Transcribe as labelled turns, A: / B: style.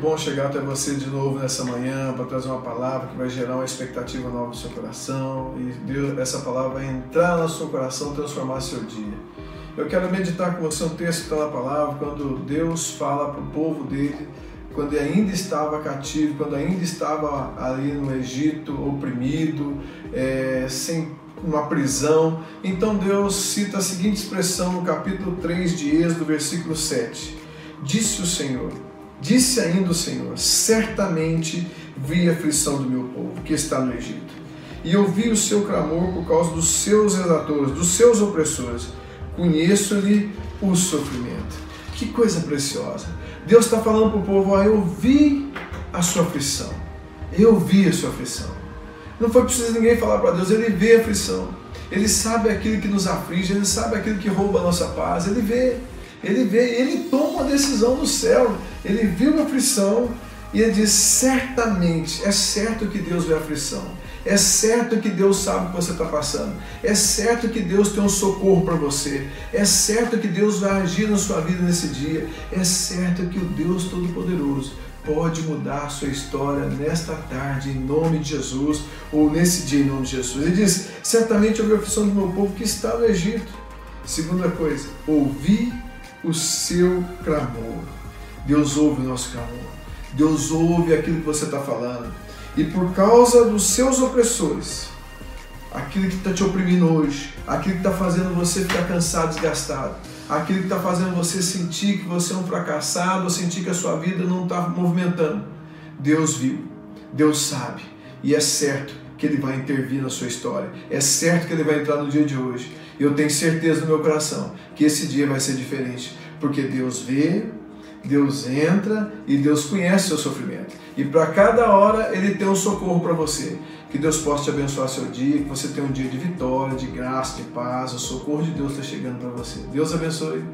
A: Bom chegar até você de novo nessa manhã para trazer uma palavra que vai gerar uma expectativa nova no seu coração e Deus, essa palavra vai entrar no seu coração, transformar seu dia. Eu quero meditar com você um texto que palavra, quando Deus fala para o povo dele, quando ainda estava cativo, quando ainda estava ali no Egito, oprimido, é, sem uma prisão. Então Deus cita a seguinte expressão no capítulo 3 de Êxodo, versículo 7. Disse o Senhor, disse ainda o Senhor, certamente vi a aflição do meu povo que está no Egito. E ouvi o seu clamor por causa dos seus redatores, dos seus opressores. Conheço-lhe o sofrimento. Que coisa preciosa. Deus está falando para o povo: ah, eu vi a sua aflição. Eu vi a sua aflição. Não foi preciso ninguém falar para Deus, ele vê a aflição. Ele sabe aquilo que nos aflige, ele sabe aquilo que rouba a nossa paz, ele vê. Ele vê, ele toma uma decisão no céu. Ele viu a aflição e ele diz: certamente, é certo que Deus vê a aflição. É certo que Deus sabe o que você está passando. É certo que Deus tem um socorro para você. É certo que Deus vai agir na sua vida nesse dia. É certo que o Deus Todo-Poderoso pode mudar a sua história nesta tarde, em nome de Jesus, ou nesse dia, em nome de Jesus. Ele diz: certamente houve a aflição do meu povo que está no Egito. Segunda coisa, ouvi o seu clamor. Deus ouve o nosso clamor. Deus ouve aquilo que você está falando. E por causa dos seus opressores, aquilo que está te oprimindo hoje, aquilo que está fazendo você ficar cansado, desgastado, aquilo que está fazendo você sentir que você é um fracassado, sentir que a sua vida não está movimentando. Deus viu, Deus sabe, e é certo que Ele vai intervir na sua história, é certo que Ele vai entrar no dia de hoje. Eu tenho certeza no meu coração que esse dia vai ser diferente, porque Deus vê, Deus entra e Deus conhece seu sofrimento. E para cada hora Ele tem um socorro para você. Que Deus possa te abençoar seu dia, que você tenha um dia de vitória, de graça, de paz. O socorro de Deus está chegando para você. Deus abençoe.